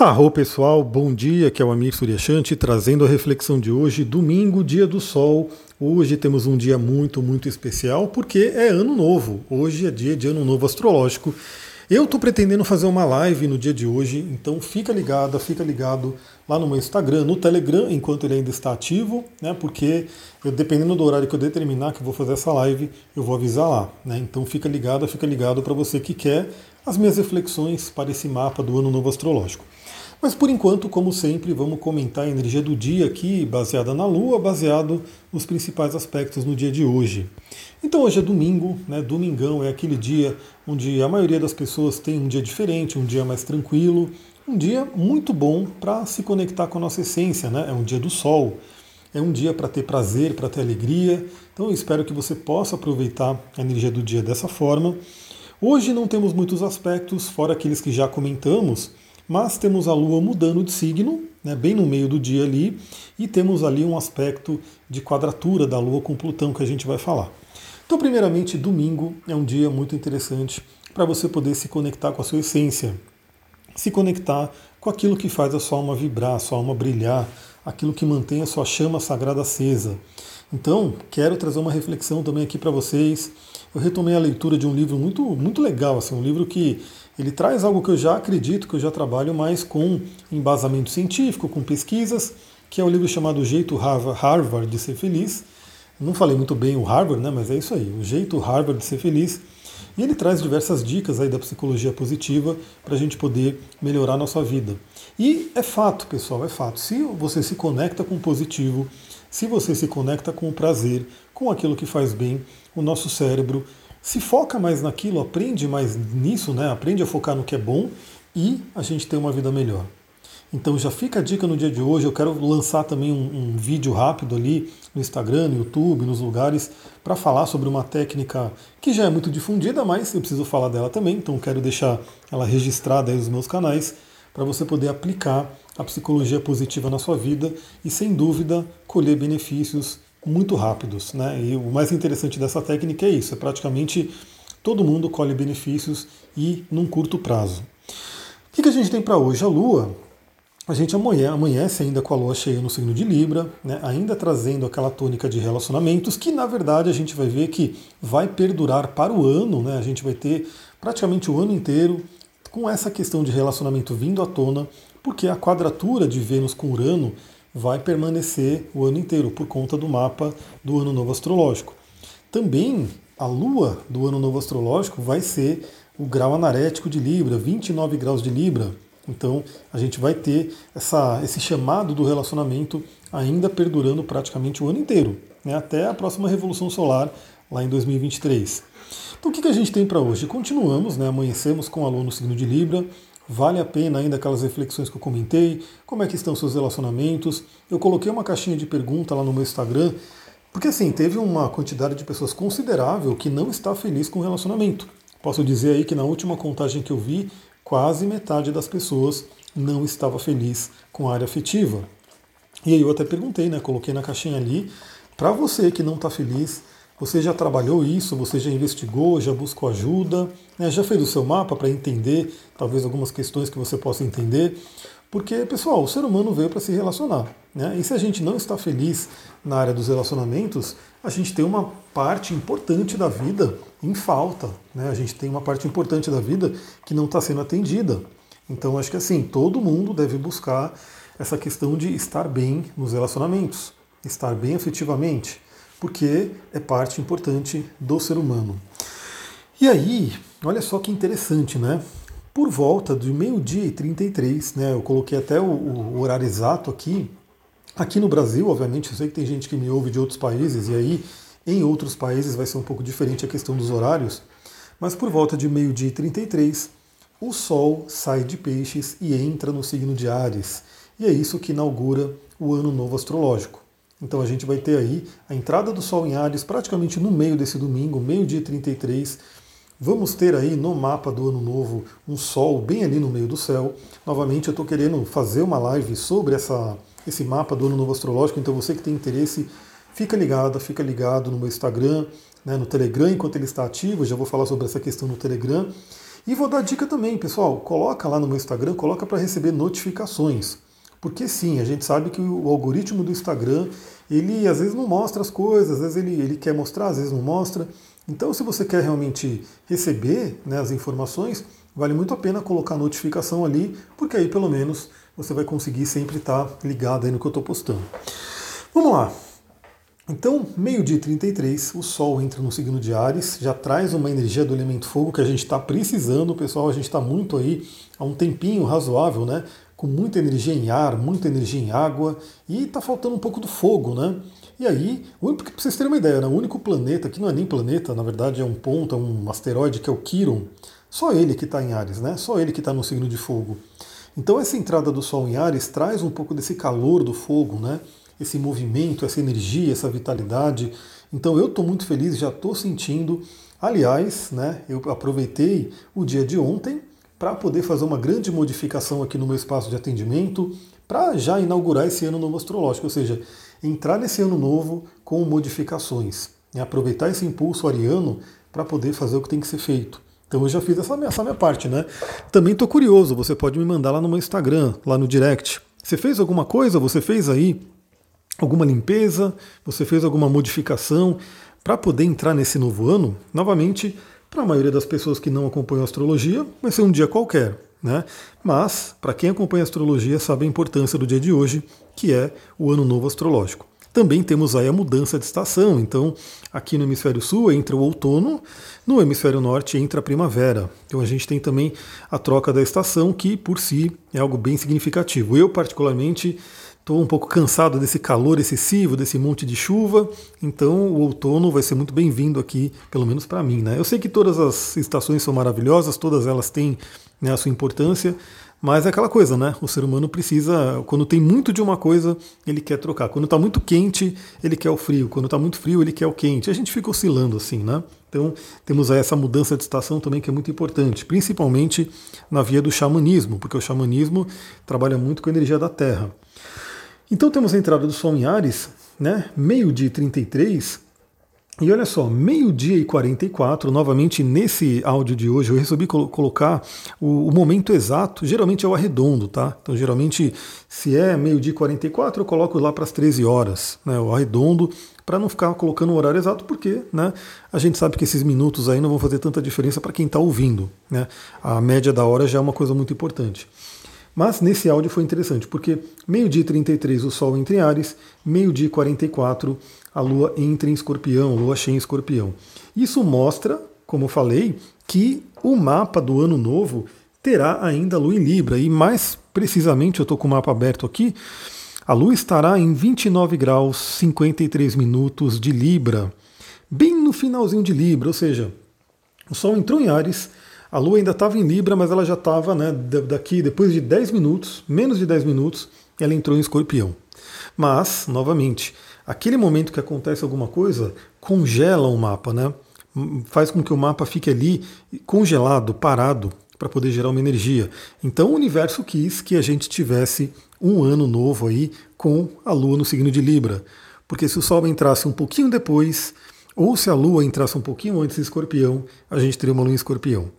Arro pessoal, bom dia, que é o Amir Suryashanti trazendo a reflexão de hoje, domingo, dia do sol. Hoje temos um dia muito, muito especial porque é ano novo. Hoje é dia de ano novo astrológico. Eu estou pretendendo fazer uma live no dia de hoje, então fica ligada, fica ligado lá no meu Instagram, no Telegram, enquanto ele ainda está ativo, né? Porque eu, dependendo do horário que eu determinar que eu vou fazer essa live, eu vou avisar lá, né? Então fica ligado, fica ligado para você que quer as minhas reflexões para esse mapa do ano novo astrológico. Mas por enquanto, como sempre, vamos comentar a energia do dia aqui, baseada na Lua, baseado nos principais aspectos no dia de hoje. Então hoje é domingo, né? Domingão é aquele dia onde a maioria das pessoas tem um dia diferente, um dia mais tranquilo, um dia muito bom para se conectar com a nossa essência, né? É um dia do sol. É um dia para ter prazer, para ter alegria. Então eu espero que você possa aproveitar a energia do dia dessa forma. Hoje não temos muitos aspectos, fora aqueles que já comentamos, mas temos a Lua mudando de signo, né, bem no meio do dia ali, e temos ali um aspecto de quadratura da Lua com Plutão que a gente vai falar. Então, primeiramente, domingo é um dia muito interessante para você poder se conectar com a sua essência, se conectar com aquilo que faz a sua alma vibrar, a sua alma brilhar, aquilo que mantém a sua chama sagrada acesa. Então, quero trazer uma reflexão também aqui para vocês. Eu retomei a leitura de um livro muito, muito legal, assim, um livro que ele traz algo que eu já acredito, que eu já trabalho mais com embasamento científico, com pesquisas, que é o um livro chamado O Jeito Harvard de Ser Feliz. Não falei muito bem o Harvard, né, mas é isso aí, O Jeito Harvard de Ser Feliz. E ele traz diversas dicas aí da psicologia positiva para a gente poder melhorar a nossa vida. E é fato, pessoal, é fato. Se você se conecta com o positivo, se você se conecta com o prazer, com aquilo que faz bem, o nosso cérebro se foca mais naquilo, aprende mais nisso, né? aprende a focar no que é bom e a gente tem uma vida melhor. Então já fica a dica no dia de hoje. Eu quero lançar também um, um vídeo rápido ali no Instagram, no YouTube, nos lugares, para falar sobre uma técnica que já é muito difundida, mas eu preciso falar dela também. Então quero deixar ela registrada aí nos meus canais para você poder aplicar a psicologia positiva na sua vida e, sem dúvida, colher benefícios muito rápidos. Né? E o mais interessante dessa técnica é isso: é praticamente todo mundo colhe benefícios e num curto prazo. O que, a gente tem para hoje? A Lua. A gente amanhece ainda com a Lua cheia no signo de Libra, né? ainda trazendo aquela tônica de relacionamentos, que na verdade a gente vai ver que vai perdurar para o ano, né? a gente vai ter praticamente o ano inteiro com essa questão de relacionamento vindo à tona, porque a quadratura de Vênus com Urano vai permanecer o ano inteiro por conta do mapa do ano novo astrológico. Também a lua do ano novo astrológico vai ser o grau anarético de Libra, 29 graus de Libra. Então a gente vai ter essa, esse chamado do relacionamento ainda perdurando praticamente o ano inteiro, né, até a próxima revolução solar lá em 2023. Então o que, que a gente tem para hoje? Continuamos, né, amanhecemos com a lua no signo de Libra, Vale a pena ainda aquelas reflexões que eu comentei? Como é que estão seus relacionamentos? Eu coloquei uma caixinha de pergunta lá no meu Instagram, porque assim, teve uma quantidade de pessoas considerável que não está feliz com o relacionamento. Posso dizer aí que na última contagem que eu vi, quase metade das pessoas não estava feliz com a área afetiva. E aí eu até perguntei, né? Coloquei na caixinha ali, para você que não está feliz, você já trabalhou isso? Você já investigou? Já buscou ajuda? Né? Já fez o seu mapa para entender talvez algumas questões que você possa entender? Porque, pessoal, o ser humano veio para se relacionar. Né? E se a gente não está feliz na área dos relacionamentos, a gente tem uma parte importante da vida em falta. Né? A gente tem uma parte importante da vida que não está sendo atendida. Então, acho que assim, todo mundo deve buscar essa questão de estar bem nos relacionamentos, estar bem afetivamente porque é parte importante do ser humano. E aí, olha só que interessante, né? Por volta de meio-dia e 33, né? Eu coloquei até o, o horário exato aqui. Aqui no Brasil, obviamente, eu sei que tem gente que me ouve de outros países, e aí em outros países vai ser um pouco diferente a questão dos horários, mas por volta de meio-dia e 33, o Sol sai de Peixes e entra no signo de Ares. E é isso que inaugura o ano novo astrológico. Então a gente vai ter aí a entrada do Sol em Ares praticamente no meio desse domingo, meio-dia 33. Vamos ter aí no mapa do ano novo um Sol bem ali no meio do céu. Novamente eu estou querendo fazer uma live sobre essa, esse mapa do ano novo astrológico, então você que tem interesse, fica ligado, fica ligado no meu Instagram, né, no Telegram, enquanto ele está ativo, já vou falar sobre essa questão no Telegram. E vou dar dica também, pessoal, coloca lá no meu Instagram, coloca para receber notificações. Porque sim, a gente sabe que o algoritmo do Instagram, ele às vezes não mostra as coisas, às vezes ele, ele quer mostrar, às vezes não mostra. Então, se você quer realmente receber né, as informações, vale muito a pena colocar a notificação ali, porque aí pelo menos você vai conseguir sempre estar ligado aí no que eu estou postando. Vamos lá. Então, meio-dia 33, o Sol entra no signo de Ares, já traz uma energia do elemento fogo que a gente está precisando, pessoal. A gente está muito aí há um tempinho razoável, né? Com muita energia em ar, muita energia em água, e está faltando um pouco do fogo, né? E aí, para vocês terem uma ideia, né, o único planeta, que não é nem planeta, na verdade é um ponto, é um asteroide que é o Quiron, só ele que está em Ares, né? Só ele que está no signo de fogo. Então essa entrada do Sol em Ares traz um pouco desse calor do fogo, né? Esse movimento, essa energia, essa vitalidade. Então eu estou muito feliz, já estou sentindo. Aliás, né, eu aproveitei o dia de ontem para poder fazer uma grande modificação aqui no meu espaço de atendimento, para já inaugurar esse ano novo astrológico, ou seja, entrar nesse ano novo com modificações, né? aproveitar esse impulso ariano para poder fazer o que tem que ser feito. Então eu já fiz essa minha, essa minha parte, né? Também estou curioso, você pode me mandar lá no meu Instagram, lá no direct. Você fez alguma coisa? Você fez aí alguma limpeza? Você fez alguma modificação para poder entrar nesse novo ano? Novamente, para a maioria das pessoas que não acompanham astrologia, vai ser um dia qualquer. Né? Mas, para quem acompanha astrologia, sabe a importância do dia de hoje, que é o Ano Novo Astrológico. Também temos aí a mudança de estação, então aqui no hemisfério sul entra o outono, no hemisfério norte entra a primavera. Então a gente tem também a troca da estação, que por si é algo bem significativo. Eu, particularmente, estou um pouco cansado desse calor excessivo, desse monte de chuva, então o outono vai ser muito bem-vindo aqui, pelo menos para mim. Né? Eu sei que todas as estações são maravilhosas, todas elas têm né, a sua importância, mas é aquela coisa, né? O ser humano precisa, quando tem muito de uma coisa, ele quer trocar. Quando está muito quente, ele quer o frio. Quando está muito frio, ele quer o quente. A gente fica oscilando assim, né? Então temos essa mudança de estação também que é muito importante, principalmente na via do xamanismo, porque o xamanismo trabalha muito com a energia da Terra. Então temos a entrada do Sol em Ares, né? Meio dia 33, e olha só, meio-dia e 44, novamente nesse áudio de hoje, eu resolvi colo colocar o, o, momento exato, geralmente é o arredondo, tá? Então, geralmente, se é meio-dia e 44, eu coloco lá para as 13 horas, né? O arredondo, para não ficar colocando o horário exato, porque né, a gente sabe que esses minutos aí não vão fazer tanta diferença para quem está ouvindo, né? A média da hora já é uma coisa muito importante. Mas nesse áudio foi interessante, porque meio-dia 33 o Sol entra em Ares, meio-dia 44 a Lua entra em Escorpião, Lua cheia em Escorpião. Isso mostra, como eu falei, que o mapa do ano novo terá ainda Lua em Libra, e mais precisamente, eu estou com o mapa aberto aqui, a Lua estará em 29 graus 53 minutos de Libra, bem no finalzinho de Libra, ou seja, o Sol entrou em Ares, a Lua ainda estava em Libra, mas ela já estava, né, daqui, depois de 10 minutos, menos de 10 minutos, ela entrou em escorpião. Mas, novamente, aquele momento que acontece alguma coisa congela o mapa, né? Faz com que o mapa fique ali congelado, parado, para poder gerar uma energia. Então o universo quis que a gente tivesse um ano novo aí com a Lua no signo de Libra. Porque se o Sol entrasse um pouquinho depois, ou se a Lua entrasse um pouquinho antes em escorpião, a gente teria uma Lua em escorpião.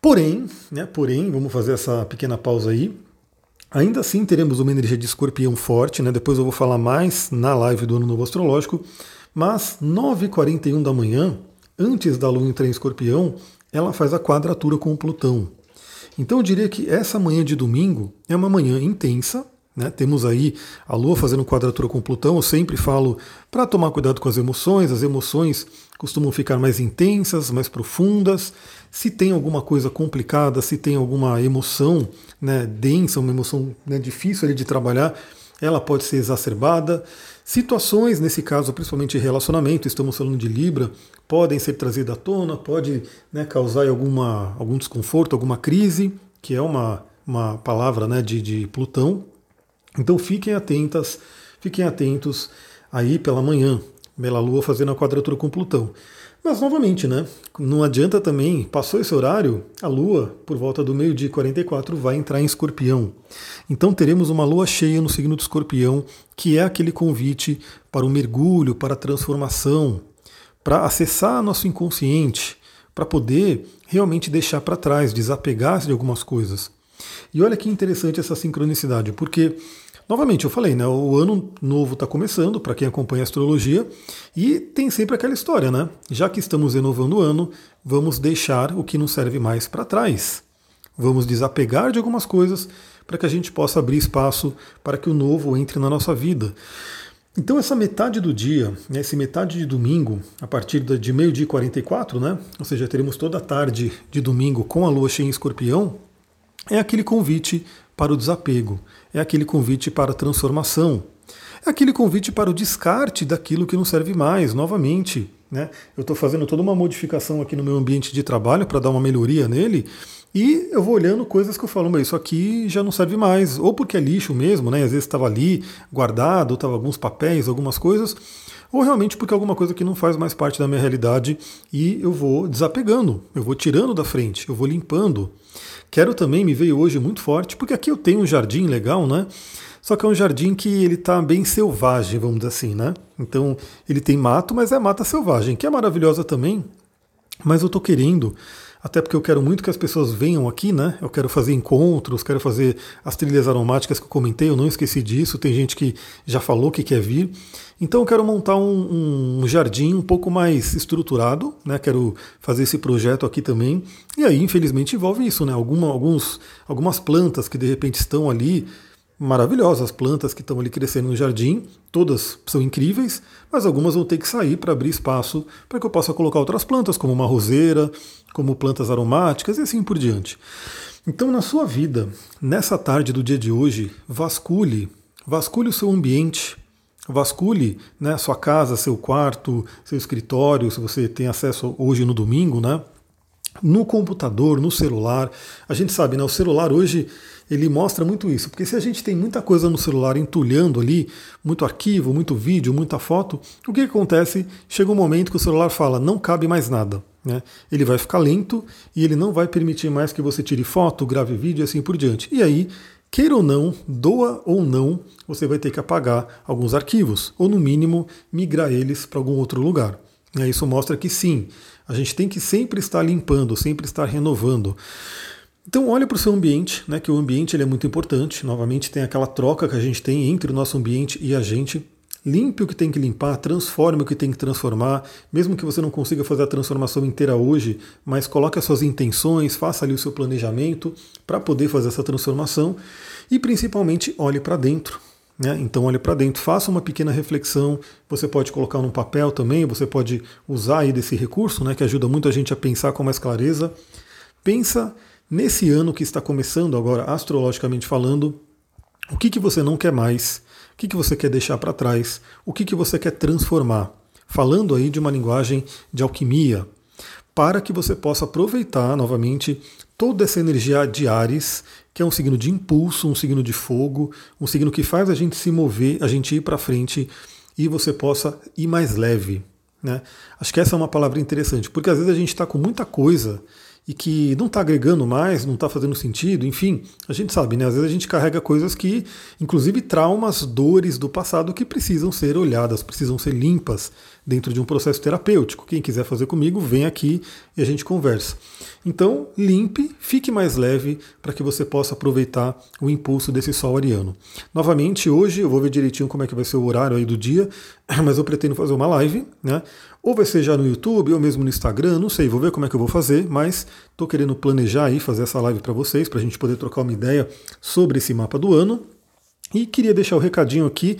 Porém, né, porém, vamos fazer essa pequena pausa aí. Ainda assim teremos uma energia de escorpião forte, né? Depois eu vou falar mais na live do Ano Novo Astrológico. Mas 9h41 da manhã, antes da Lua entrar em escorpião, ela faz a quadratura com o Plutão. Então eu diria que essa manhã de domingo é uma manhã intensa, né? Temos aí a Lua fazendo quadratura com Plutão. Eu sempre falo para tomar cuidado com as emoções. As emoções costumam ficar mais intensas, mais profundas. Se tem alguma coisa complicada, se tem alguma emoção né, densa, uma emoção né, difícil ali de trabalhar, ela pode ser exacerbada. Situações, nesse caso, principalmente relacionamento, estamos falando de Libra, podem ser trazidas à tona, pode né, causar alguma, algum desconforto, alguma crise, que é uma, uma palavra né, de, de Plutão, então fiquem atentas, fiquem atentos aí pela manhã, pela Lua fazendo a quadratura com Plutão. Mas novamente, né? Não adianta também, passou esse horário, a Lua, por volta do meio-dia 44, vai entrar em escorpião. Então teremos uma lua cheia no signo do escorpião, que é aquele convite para o mergulho, para a transformação, para acessar nosso inconsciente, para poder realmente deixar para trás, desapegar-se de algumas coisas. E olha que interessante essa sincronicidade, porque Novamente, eu falei, né? O ano novo está começando, para quem acompanha a astrologia, e tem sempre aquela história, né? Já que estamos renovando o ano, vamos deixar o que não serve mais para trás. Vamos desapegar de algumas coisas para que a gente possa abrir espaço para que o novo entre na nossa vida. Então essa metade do dia, né, esse metade de domingo, a partir de meio-dia e 44, né, ou seja, teremos toda a tarde de domingo com a lua cheia em escorpião, é aquele convite para o desapego, é aquele convite para a transformação, é aquele convite para o descarte daquilo que não serve mais, novamente. Né? Eu estou fazendo toda uma modificação aqui no meu ambiente de trabalho para dar uma melhoria nele, e eu vou olhando coisas que eu falo, mas isso aqui já não serve mais, ou porque é lixo mesmo, né? Às vezes estava ali guardado, ou estava alguns papéis, algumas coisas, ou realmente porque é alguma coisa que não faz mais parte da minha realidade e eu vou desapegando, eu vou tirando da frente, eu vou limpando. Quero também, me veio hoje muito forte, porque aqui eu tenho um jardim legal, né? Só que é um jardim que ele está bem selvagem, vamos dizer assim, né? Então ele tem mato, mas é mata selvagem, que é maravilhosa também. Mas eu estou querendo até porque eu quero muito que as pessoas venham aqui, né? Eu quero fazer encontros, quero fazer as trilhas aromáticas que eu comentei, eu não esqueci disso, tem gente que já falou que quer vir. Então eu quero montar um, um jardim um pouco mais estruturado, né? Quero fazer esse projeto aqui também. E aí, infelizmente, envolve isso, né? Alguma, alguns, algumas plantas que de repente estão ali maravilhosas, plantas que estão ali crescendo no jardim, todas são incríveis, mas algumas vão ter que sair para abrir espaço para que eu possa colocar outras plantas, como uma roseira, como plantas aromáticas e assim por diante. Então, na sua vida, nessa tarde do dia de hoje, vasculhe, vasculhe o seu ambiente, vasculhe né, sua casa, seu quarto, seu escritório, se você tem acesso hoje no domingo, né? No computador, no celular. A gente sabe, né? O celular hoje ele mostra muito isso. Porque se a gente tem muita coisa no celular entulhando ali, muito arquivo, muito vídeo, muita foto, o que acontece? Chega um momento que o celular fala, não cabe mais nada. Né? Ele vai ficar lento e ele não vai permitir mais que você tire foto, grave vídeo e assim por diante. E aí, queira ou não, doa ou não, você vai ter que apagar alguns arquivos, ou no mínimo migrar eles para algum outro lugar. Isso mostra que sim, a gente tem que sempre estar limpando, sempre estar renovando. Então olhe para o seu ambiente, né, que o ambiente ele é muito importante. Novamente tem aquela troca que a gente tem entre o nosso ambiente e a gente. Limpe o que tem que limpar, transforme o que tem que transformar, mesmo que você não consiga fazer a transformação inteira hoje, mas coloque as suas intenções, faça ali o seu planejamento para poder fazer essa transformação e principalmente olhe para dentro. Né? Então olhe para dentro, faça uma pequena reflexão. Você pode colocar num papel também, você pode usar aí desse recurso, né, que ajuda muito a gente a pensar com mais clareza. Pensa Nesse ano que está começando agora, astrologicamente falando, o que, que você não quer mais? O que, que você quer deixar para trás? O que, que você quer transformar? Falando aí de uma linguagem de alquimia, para que você possa aproveitar novamente toda essa energia de Ares, que é um signo de impulso, um signo de fogo, um signo que faz a gente se mover, a gente ir para frente e você possa ir mais leve. Né? Acho que essa é uma palavra interessante, porque às vezes a gente está com muita coisa e que não está agregando mais, não está fazendo sentido, enfim, a gente sabe, né? Às vezes a gente carrega coisas que, inclusive traumas, dores do passado que precisam ser olhadas, precisam ser limpas dentro de um processo terapêutico. Quem quiser fazer comigo, vem aqui e a gente conversa. Então, limpe, fique mais leve para que você possa aproveitar o impulso desse sol ariano. Novamente, hoje eu vou ver direitinho como é que vai ser o horário aí do dia, mas eu pretendo fazer uma live, né? Ou vai ser já no YouTube ou mesmo no Instagram, não sei, vou ver como é que eu vou fazer, mas estou querendo planejar aí fazer essa live para vocês, para a gente poder trocar uma ideia sobre esse mapa do ano. E queria deixar o um recadinho aqui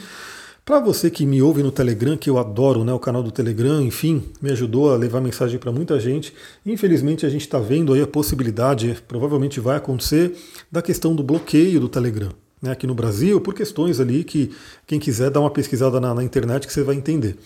para você que me ouve no Telegram, que eu adoro né, o canal do Telegram, enfim, me ajudou a levar mensagem para muita gente. Infelizmente a gente está vendo aí a possibilidade, provavelmente vai acontecer, da questão do bloqueio do Telegram. Né, aqui no Brasil, por questões ali que quem quiser dar uma pesquisada na, na internet que você vai entender.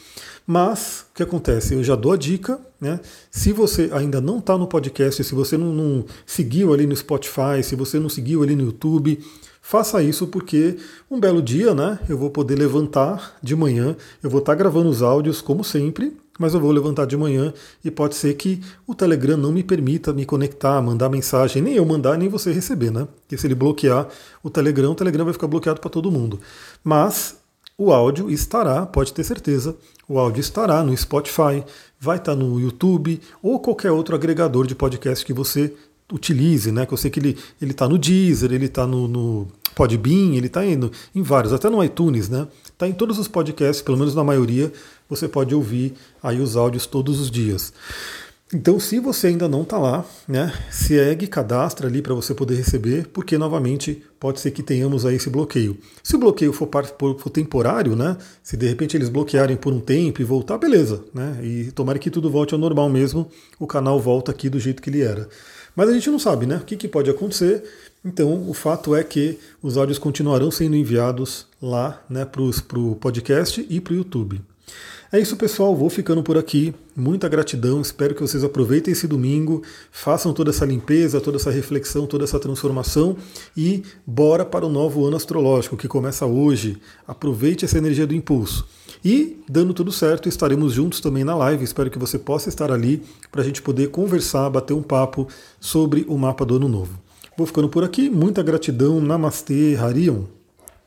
Mas o que acontece? Eu já dou a dica, né? Se você ainda não está no podcast, se você não, não seguiu ali no Spotify, se você não seguiu ali no YouTube, Faça isso porque um belo dia, né, eu vou poder levantar de manhã, eu vou estar gravando os áudios como sempre, mas eu vou levantar de manhã e pode ser que o Telegram não me permita me conectar, mandar mensagem, nem eu mandar, nem você receber, né? Porque se ele bloquear o Telegram, o Telegram vai ficar bloqueado para todo mundo. Mas o áudio estará, pode ter certeza, o áudio estará no Spotify, vai estar no YouTube ou qualquer outro agregador de podcast que você utilize, né? Que eu sei que ele ele está no Deezer, ele está no, no Podbean, ele está indo em vários, até no iTunes, né? Está em todos os podcasts, pelo menos na maioria, você pode ouvir aí os áudios todos os dias. Então, se você ainda não está lá, né, segue, cadastra ali para você poder receber, porque novamente pode ser que tenhamos aí esse bloqueio. Se o bloqueio for, for, temporário, né, se de repente eles bloquearem por um tempo e voltar, beleza, né, e tomara que tudo volte ao normal mesmo, o canal volta aqui do jeito que ele era. Mas a gente não sabe, né, o que, que pode acontecer. Então, o fato é que os áudios continuarão sendo enviados lá, né, para o podcast e para o YouTube. É isso, pessoal. Vou ficando por aqui. Muita gratidão. Espero que vocês aproveitem esse domingo, façam toda essa limpeza, toda essa reflexão, toda essa transformação e bora para o novo ano astrológico que começa hoje. Aproveite essa energia do impulso. E, dando tudo certo, estaremos juntos também na live. Espero que você possa estar ali para a gente poder conversar, bater um papo sobre o mapa do ano novo. Vou ficando por aqui. Muita gratidão. Namastê, Harion.